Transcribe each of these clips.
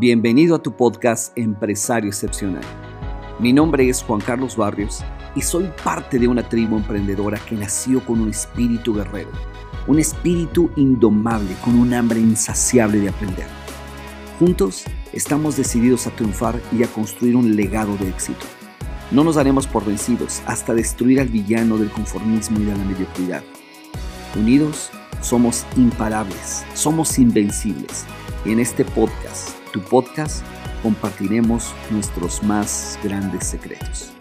Bienvenido a tu podcast Empresario Excepcional. Mi nombre es Juan Carlos Barrios y soy parte de una tribu emprendedora que nació con un espíritu guerrero, un espíritu indomable con un hambre insaciable de aprender. Juntos estamos decididos a triunfar y a construir un legado de éxito. No nos daremos por vencidos hasta destruir al villano del conformismo y de la mediocridad. Unidos, somos imparables, somos invencibles. Y en este podcast, tu podcast, compartiremos nuestros más grandes secretos.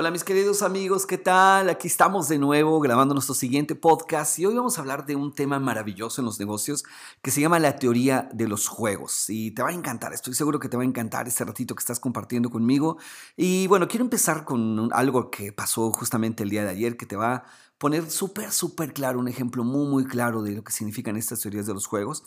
Hola mis queridos amigos, ¿qué tal? Aquí estamos de nuevo grabando nuestro siguiente podcast y hoy vamos a hablar de un tema maravilloso en los negocios que se llama la teoría de los juegos y te va a encantar, estoy seguro que te va a encantar este ratito que estás compartiendo conmigo y bueno, quiero empezar con algo que pasó justamente el día de ayer que te va a poner súper, súper claro, un ejemplo muy, muy claro de lo que significan estas teorías de los juegos.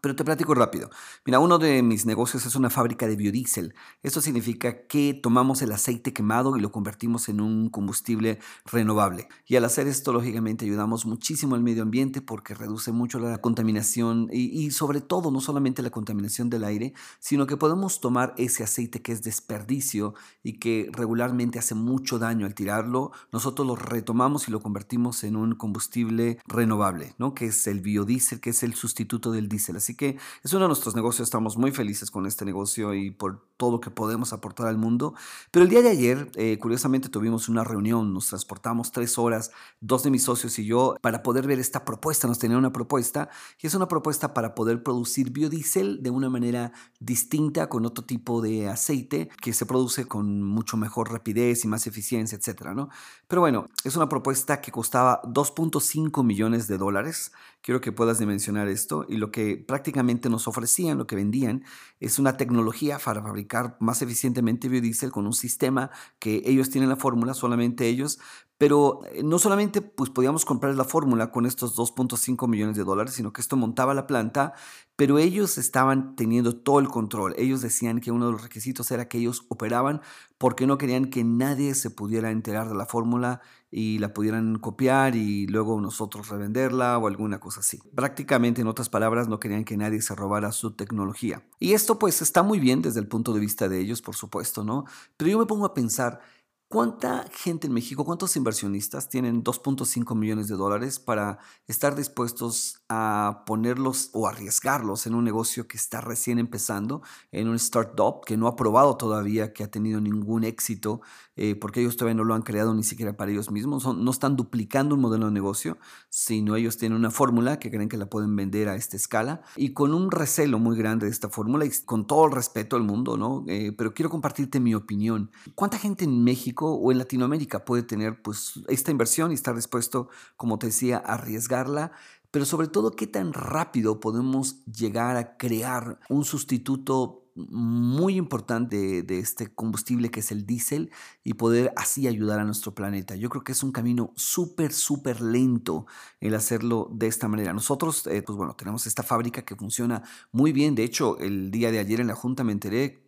Pero te platico rápido. Mira, uno de mis negocios es una fábrica de biodiesel. Esto significa que tomamos el aceite quemado y lo convertimos en un combustible renovable. Y al hacer esto, lógicamente, ayudamos muchísimo al medio ambiente porque reduce mucho la contaminación y, y sobre todo, no solamente la contaminación del aire, sino que podemos tomar ese aceite que es desperdicio y que regularmente hace mucho daño al tirarlo, nosotros lo retomamos y lo convertimos en un combustible renovable, ¿no? Que es el biodiesel, que es el sustituto del diésel. Así que es uno de nuestros negocios, estamos muy felices con este negocio y por todo lo que podemos aportar al mundo. Pero el día de ayer, eh, curiosamente, tuvimos una reunión, nos transportamos tres horas, dos de mis socios y yo, para poder ver esta propuesta. Nos tenía una propuesta y es una propuesta para poder producir biodiesel de una manera distinta, con otro tipo de aceite que se produce con mucho mejor rapidez y más eficiencia, etcétera, ¿no? Pero bueno, es una propuesta que costaba 2.5 millones de dólares. Quiero que puedas dimensionar esto y lo que prácticamente nos ofrecían, lo que vendían, es una tecnología para fabricar más eficientemente biodiesel con un sistema que ellos tienen la fórmula, solamente ellos, pero eh, no solamente pues, podíamos comprar la fórmula con estos 2.5 millones de dólares, sino que esto montaba la planta, pero ellos estaban teniendo todo el control. Ellos decían que uno de los requisitos era que ellos operaban porque no querían que nadie se pudiera enterar de la fórmula y la pudieran copiar y luego nosotros revenderla o alguna cosa así. Prácticamente, en otras palabras, no querían que nadie se robara su tecnología. Y esto pues está muy bien desde el punto de vista de ellos, por supuesto, ¿no? Pero yo me pongo a pensar, ¿Cuánta gente en México, cuántos inversionistas tienen 2.5 millones de dólares para estar dispuestos a ponerlos o arriesgarlos en un negocio que está recién empezando, en un startup que no ha probado todavía, que ha tenido ningún éxito, eh, porque ellos todavía no lo han creado ni siquiera para ellos mismos, no están duplicando un modelo de negocio, sino ellos tienen una fórmula que creen que la pueden vender a esta escala y con un recelo muy grande de esta fórmula y con todo el respeto al mundo, ¿no? Eh, pero quiero compartirte mi opinión. ¿Cuánta gente en México o en Latinoamérica puede tener pues esta inversión y estar dispuesto, como te decía, a arriesgarla, pero sobre todo qué tan rápido podemos llegar a crear un sustituto muy importante de, este combustible que es el diésel y poder así ayudar a nuestro planeta. Yo creo que es un camino súper, súper lento el hacerlo de esta manera. Nosotros, eh, pues bueno, tenemos esta fábrica que funciona muy bien. De hecho, el día de ayer en la Junta me enteré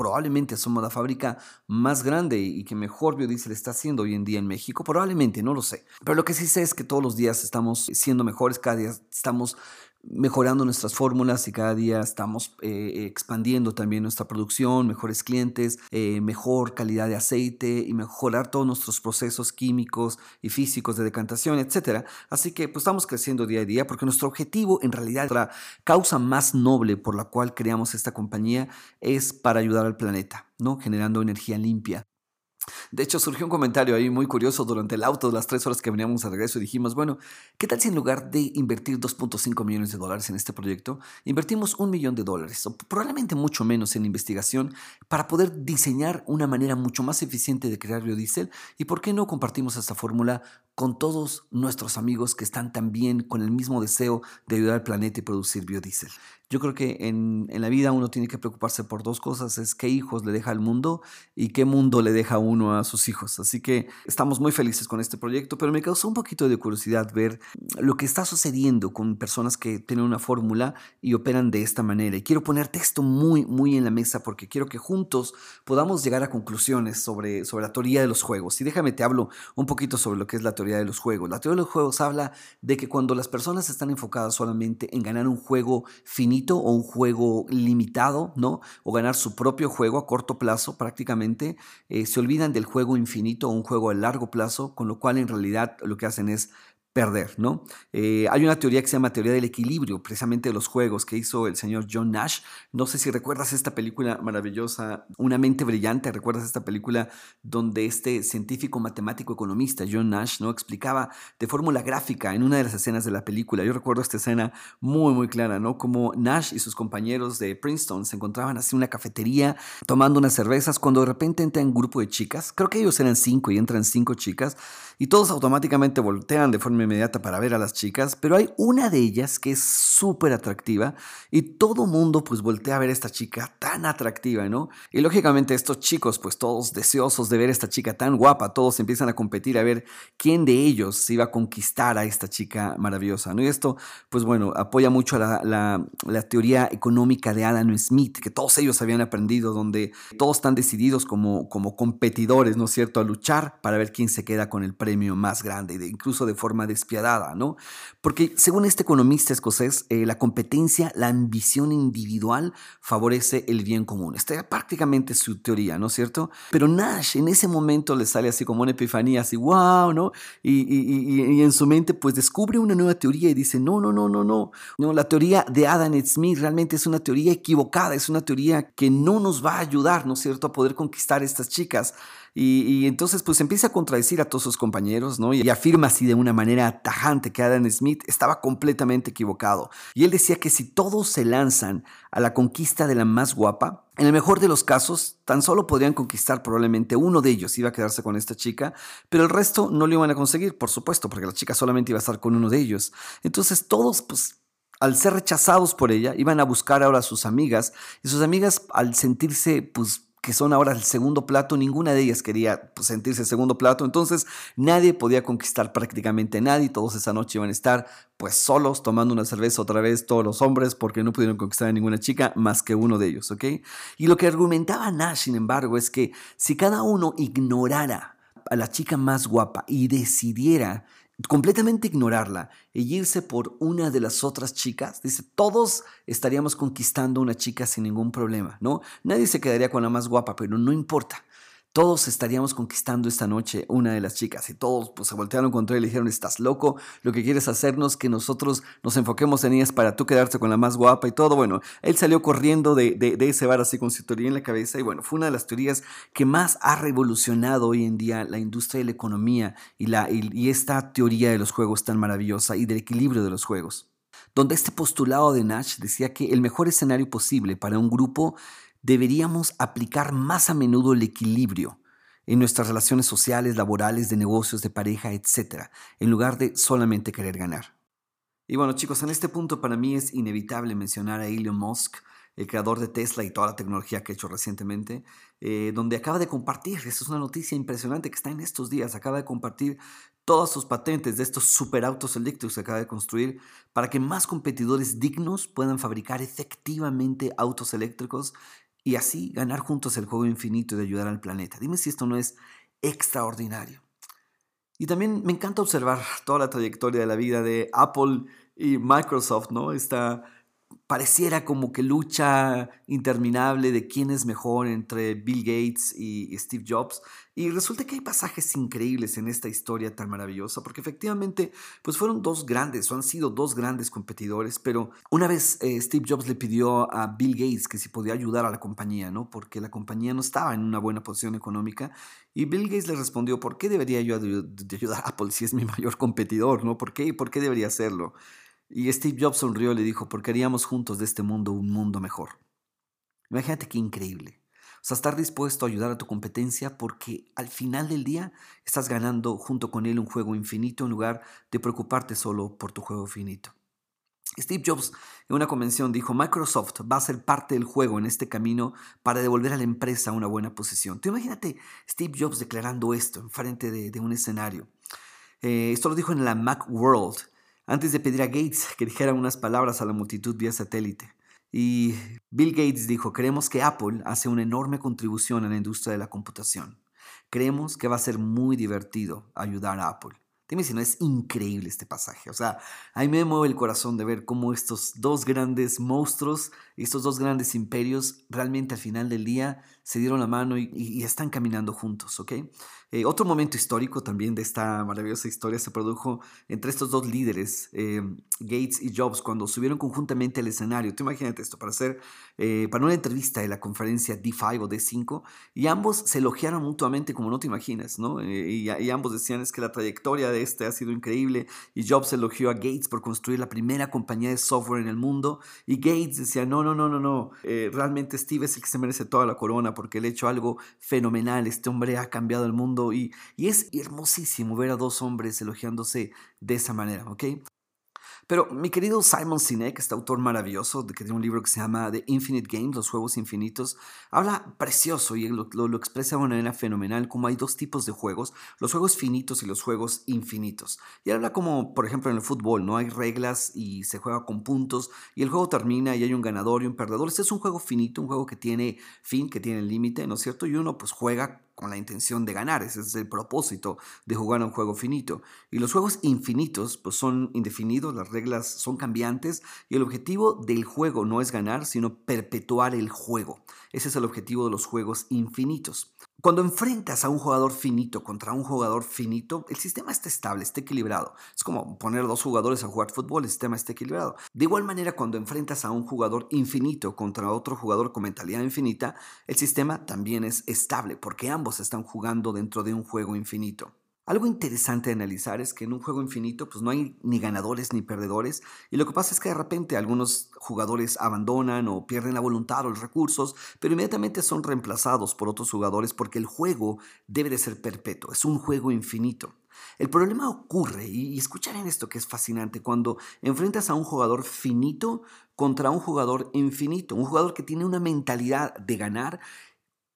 probablemente somos la fábrica más grande y que mejor biodiesel está haciendo hoy en día en México. Probablemente, no lo sé. Pero lo que sí sé es que todos los días estamos siendo mejores, cada día estamos mejorando nuestras fórmulas y cada día estamos eh, expandiendo también nuestra producción, mejores clientes, eh, mejor calidad de aceite y mejorar todos nuestros procesos químicos y físicos de decantación, etc. Así que pues, estamos creciendo día a día porque nuestro objetivo, en realidad, la causa más noble por la cual creamos esta compañía es para ayudar al planeta, ¿no? generando energía limpia. De hecho, surgió un comentario ahí muy curioso durante el auto de las tres horas que veníamos a regreso y dijimos, bueno, ¿qué tal si en lugar de invertir 2.5 millones de dólares en este proyecto, invertimos un millón de dólares o probablemente mucho menos en investigación para poder diseñar una manera mucho más eficiente de crear biodiesel? ¿Y por qué no compartimos esta fórmula con todos nuestros amigos que están también con el mismo deseo de ayudar al planeta y producir biodiesel? Yo creo que en, en, la vida uno tiene que preocuparse por dos cosas, es qué hijos le deja al mundo y qué mundo le deja uno a sus hijos. Así que estamos muy felices con este proyecto, pero me causó un poquito de curiosidad ver lo que está sucediendo con personas que tienen una fórmula y operan de esta manera. Y quiero ponerte esto muy, muy en la mesa porque quiero que juntos podamos llegar a conclusiones sobre, sobre la teoría de los juegos. Y déjame te hablo un poquito sobre lo que es la teoría de los juegos. La teoría de los juegos habla de que cuando las personas están enfocadas solamente en ganar un juego finito, o un juego limitado, ¿no? O ganar su propio juego a corto plazo prácticamente, eh, se olvidan del juego infinito o un juego a largo plazo, con lo cual en realidad lo que hacen es perder, ¿no? Eh, hay una teoría que se llama teoría del equilibrio, precisamente de los juegos, que hizo el señor John Nash. No sé si recuerdas esta película maravillosa, Una mente brillante, ¿recuerdas esta película donde este científico matemático economista, John Nash, ¿no? explicaba de fórmula gráfica en una de las escenas de la película? Yo recuerdo esta escena muy, muy clara, ¿no? Como Nash y sus compañeros de Princeton se encontraban así en una cafetería tomando unas cervezas cuando de repente entra un grupo de chicas, creo que ellos eran cinco y entran cinco chicas, y todos automáticamente voltean de forma inmediata para ver a las chicas, pero hay una de ellas que es súper atractiva y todo mundo pues voltea a ver a esta chica tan atractiva, ¿no? Y lógicamente estos chicos pues todos deseosos de ver a esta chica tan guapa, todos empiezan a competir a ver quién de ellos se iba a conquistar a esta chica maravillosa, ¿no? Y esto pues bueno, apoya mucho a la, la teoría económica de Adam Smith, que todos ellos habían aprendido, donde todos están decididos como, como competidores, ¿no es cierto?, a luchar para ver quién se queda con el premio más grande, incluso de forma despiadada, ¿no? Porque según este economista escocés, eh, la competencia, la ambición individual favorece el bien común. Esta es prácticamente su teoría, ¿no es cierto? Pero Nash en ese momento le sale así como una epifanía, así, wow, ¿no? Y, en su mente pues descubre una nueva teoría y dice, no, no, no, no, no, no, la teoría de Adam Smith realmente es una teoría equivocada, es una teoría que no nos va a ayudar, ¿no es cierto?, a poder conquistar estas chicas. Y, entonces pues empieza a contradecir a todos sus compañeros, ¿no? Y afirma así de una manera tajante que Adam Smith estaba completamente equivocado. Y él decía que si todos se lanzan a la conquista de la más guapa, en el mejor de los casos, tan solo podrían conquistar probablemente uno de ellos, iba a quedarse con esta chica, pero el resto no lo iban a conseguir, por supuesto, porque la chica solamente iba a estar con uno de ellos. Entonces todos, pues, al ser rechazados por ella, iban a buscar ahora a sus amigas, y sus amigas, al sentirse, pues, que son ahora el segundo plato, ninguna de ellas quería pues, sentirse segundo plato, entonces nadie podía conquistar prácticamente a nadie, todos esa noche iban a estar pues solos tomando una cerveza otra vez todos los hombres porque no pudieron conquistar a ninguna chica más que uno de ellos, ¿ok? Y lo que argumentaba Nash, sin embargo, es que si cada uno ignorara a la chica más guapa y decidiera completamente ignorarla e irse por una de las otras chicas, dice, todos estaríamos conquistando una chica sin ningún problema, ¿no? Nadie se quedaría con la más guapa, pero no importa. Todos estaríamos conquistando esta noche una de las chicas y todos pues, se voltearon contra él y dijeron, estás loco, lo que quieres hacernos que nosotros nos enfoquemos en ellas para tú quedarte con la más guapa y todo. Bueno, él salió corriendo de, de, ese bar así con su teoría en la cabeza y bueno, fue una de las teorías que más ha revolucionado hoy en día la industria de la economía y, la, y, y esta teoría de los juegos tan maravillosa y del equilibrio de los juegos donde este postulado de Nash decía que el mejor escenario posible para un grupo deberíamos aplicar más a menudo el equilibrio en nuestras relaciones sociales, laborales, de negocios, de pareja, etc., en lugar de solamente querer ganar. Y bueno chicos, en este punto para mí es inevitable mencionar a Elon Musk, el creador de Tesla y toda la tecnología que ha hecho recientemente, eh, donde acaba de compartir, esa es una noticia impresionante que está en estos días, acaba de compartir todas sus patentes de estos superautos eléctricos que acaba de construir para que más competidores dignos puedan fabricar efectivamente autos eléctricos y así ganar juntos el juego infinito de ayudar al planeta. Dime si esto no es extraordinario. Y también me encanta observar toda la trayectoria de la vida de Apple y Microsoft, ¿no? Esta pareciera como que lucha interminable de quién es mejor entre Bill Gates y Steve Jobs. Y resulta que hay pasajes increíbles en esta historia tan maravillosa, porque efectivamente, pues fueron dos grandes, o han sido dos grandes competidores, pero una vez eh, Steve Jobs le pidió a Bill Gates que si podía ayudar a la compañía, ¿no? Porque la compañía no estaba en una buena posición económica, y Bill Gates le respondió, ¿por qué debería yo ayudar a Apple si es mi mayor competidor, ¿no? ¿Por qué? ¿Por qué debería hacerlo? Y Steve Jobs sonrió y le dijo, porque haríamos juntos de este mundo un mundo mejor. Imagínate qué increíble. O sea, estar dispuesto a ayudar a tu competencia porque al final del día estás ganando junto con él un juego infinito en lugar de preocuparte solo por tu juego finito. Steve Jobs en una convención dijo, Microsoft va a ser parte del juego en este camino para devolver a la empresa una buena posición. Imagínate Steve Jobs declarando esto en frente de, un escenario. Eh, esto lo dijo en la Macworld, antes de pedir a Gates que dijera unas palabras a la multitud vía satélite. Y Bill Gates dijo, creemos que Apple hace una enorme contribución a la industria de la computación. Creemos que va a ser muy divertido ayudar a Apple. Dime si no es increíble este pasaje. O sea, a mí me mueve el corazón de ver cómo estos dos grandes monstruos, estos dos grandes imperios, realmente al final del día se dieron la mano y, están caminando juntos, ¿ok? Eh, otro momento histórico también de esta maravillosa historia se produjo entre estos dos líderes, eh, Gates y Jobs, cuando subieron conjuntamente al escenario. Tú imagínate esto, para hacer, eh, para una entrevista de la conferencia D5 o D5, y ambos se elogiaron mutuamente como no te imaginas, ¿no? Y, y, ambos decían es que la trayectoria de este ha sido increíble, y Jobs elogió a Gates por construir la primera compañía de software en el mundo, y Gates decía, no, no, no, no, no, realmente Steve es el que se merece toda la corona porque él ha hecho algo fenomenal, este hombre ha cambiado el mundo y, es hermosísimo ver a dos hombres elogiándose de esa manera, ¿ok? Pero mi querido Simon Sinek, este autor maravilloso que tiene un libro que se llama The Infinite Game, Los Juegos Infinitos, habla precioso y lo, lo, expresa de una manera fenomenal como hay dos tipos de juegos, los juegos finitos y los juegos infinitos. Y habla como, por ejemplo, en el fútbol, no hay reglas y se juega con puntos y el juego termina y hay un ganador y un perdedor. Este es un juego finito, un juego que tiene fin, que tiene límite, ¿no es cierto? Y uno pues juega con la intención de ganar. Ese es el propósito de jugar a un juego finito. Y los juegos infinitos pues son indefinidos, las reglas son cambiantes y el objetivo del juego no es ganar, sino perpetuar el juego. Ese es el objetivo de los juegos infinitos. Cuando enfrentas a un jugador finito contra un jugador finito, el sistema está estable, está equilibrado. Es como poner dos jugadores a jugar fútbol, el sistema está equilibrado. De igual manera, cuando enfrentas a un jugador infinito contra otro jugador con mentalidad infinita, el sistema también es estable porque ambos están jugando dentro de un juego infinito. Algo interesante de analizar es que en un juego infinito pues no hay ni ganadores ni perdedores y lo que pasa es que de repente algunos jugadores abandonan o pierden la voluntad o los recursos, pero inmediatamente son reemplazados por otros jugadores porque el juego debe de ser perpetuo, es un juego infinito. El problema ocurre, y escuchar en esto que es fascinante, cuando enfrentas a un jugador finito contra un jugador infinito, un jugador que tiene una mentalidad de ganar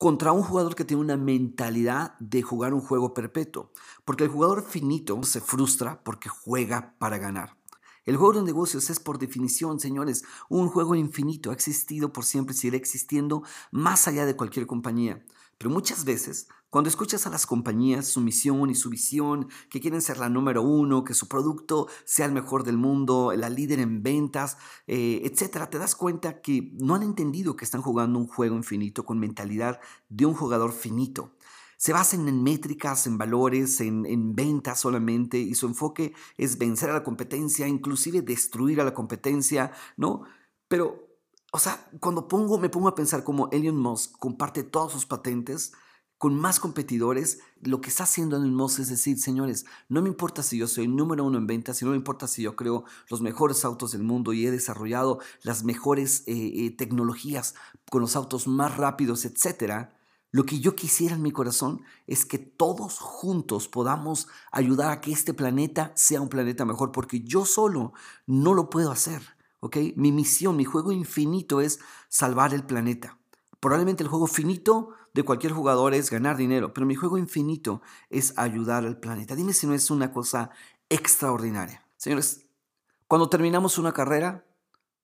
contra un jugador que tiene una mentalidad de jugar un juego perpetuo. Porque el jugador finito se frustra porque juega para ganar. El juego de negocios es por definición, señores, un juego infinito. Ha existido por siempre, sigue existiendo más allá de cualquier compañía. Pero muchas veces, cuando escuchas a las compañías su misión y su visión, que quieren ser la número uno, que su producto sea el mejor del mundo, la líder en ventas, eh, etcétera, te das cuenta que no han entendido que están jugando un juego infinito con mentalidad de un jugador finito. Se basan en métricas, en valores, en, en ventas solamente, y su enfoque es vencer a la competencia, inclusive destruir a la competencia, ¿no? Pero o sea, cuando pongo, me pongo a pensar como Elon Musk comparte todas sus patentes con más competidores, lo que está haciendo Elon Musk es decir, señores, no me importa si yo soy número uno en ventas, no me importa si yo creo los mejores autos del mundo y he desarrollado las mejores eh, eh, tecnologías con los autos más rápidos, etcétera. Lo que yo quisiera en mi corazón es que todos juntos podamos ayudar a que este planeta sea un planeta mejor, porque yo solo no lo puedo hacer. Mi misión, mi juego infinito es salvar el planeta. Probablemente el juego finito de cualquier jugador es ganar dinero, pero mi juego infinito es ayudar al planeta. Dime si no es una cosa extraordinaria. Señores, cuando terminamos una carrera,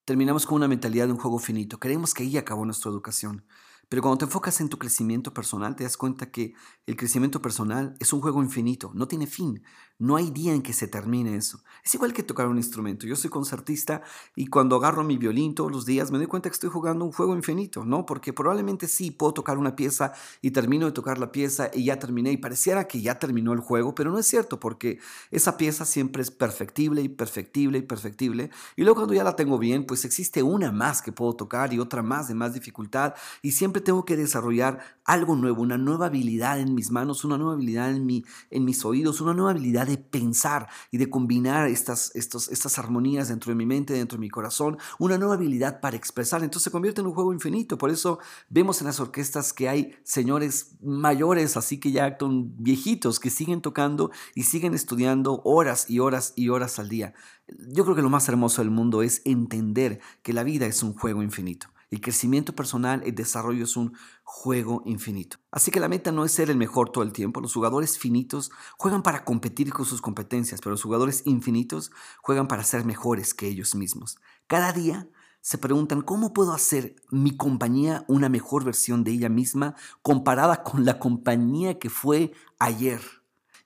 terminamos con una mentalidad de un juego finito. Creemos que ahí acabó nuestra educación. Pero cuando te enfocas en tu crecimiento personal, te das cuenta que el crecimiento personal es un juego infinito, no tiene fin, no hay día en que se termine eso. Es igual que tocar un instrumento. Yo soy concertista y cuando agarro mi violín todos los días me doy cuenta que estoy jugando un juego infinito, ¿no? Porque probablemente sí puedo tocar una pieza y termino de tocar la pieza y ya terminé y pareciera que ya terminó el juego, pero no es cierto porque esa pieza siempre es perfectible y perfectible y perfectible. Y luego cuando ya la tengo bien, pues existe una más que puedo tocar y otra más de más dificultad y siempre tengo que desarrollar algo nuevo, una nueva habilidad en mis manos, una nueva habilidad en, mi, en mis oídos, una nueva habilidad de pensar y de combinar estas, estos, estas armonías dentro de mi mente, dentro de mi corazón, una nueva habilidad para expresar. Entonces se convierte en un juego infinito. Por eso vemos en las orquestas que hay señores mayores, así que ya son viejitos, que siguen tocando y siguen estudiando horas y horas y horas al día. Yo creo que lo más hermoso del mundo es entender que la vida es un juego infinito. El crecimiento personal, el desarrollo es un juego infinito. Así que la meta no es ser el mejor todo el tiempo. Los jugadores finitos juegan para competir con sus competencias, pero los jugadores infinitos juegan para ser mejores que ellos mismos. Cada día se preguntan cómo puedo hacer mi compañía una mejor versión de ella misma comparada con la compañía que fue ayer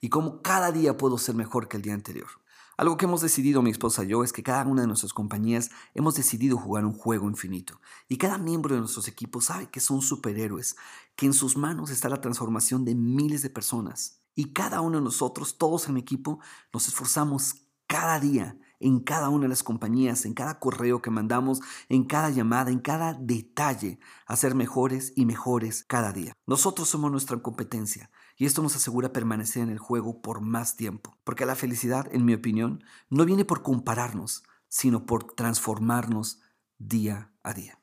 y cómo cada día puedo ser mejor que el día anterior. Algo que hemos decidido mi esposa y yo es que cada una de nuestras compañías hemos decidido jugar un juego infinito. Y cada miembro de nuestros equipos sabe que son superhéroes, que en sus manos está la transformación de miles de personas. Y cada uno de nosotros, todos en mi equipo, nos esforzamos cada día en cada una de las compañías, en cada correo que mandamos, en cada llamada, en cada detalle, a ser mejores y mejores cada día. Nosotros somos nuestra competencia y esto nos asegura permanecer en el juego por más tiempo, porque la felicidad, en mi opinión, no viene por compararnos, sino por transformarnos día a día.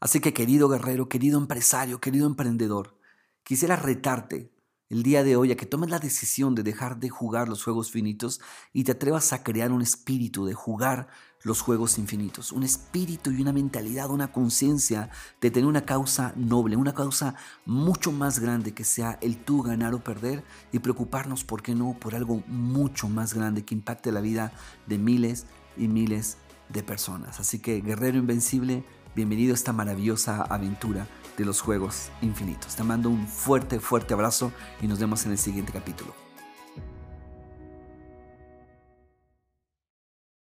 Así que querido guerrero, querido empresario, querido emprendedor, quisiera retarte el día de hoy a que tomes la decisión de dejar de jugar los juegos finitos y te atrevas a crear un espíritu de jugar los juegos infinitos, un espíritu y una mentalidad, una conciencia de tener una causa noble, una causa mucho más grande que sea el tú ganar o perder y preocuparnos, ¿por qué no?, por algo mucho más grande que impacte la vida de miles y miles de personas. Así que, guerrero invencible, bienvenido a esta maravillosa aventura de los Juegos Infinitos. Te mando un fuerte, fuerte abrazo y nos vemos en el siguiente capítulo.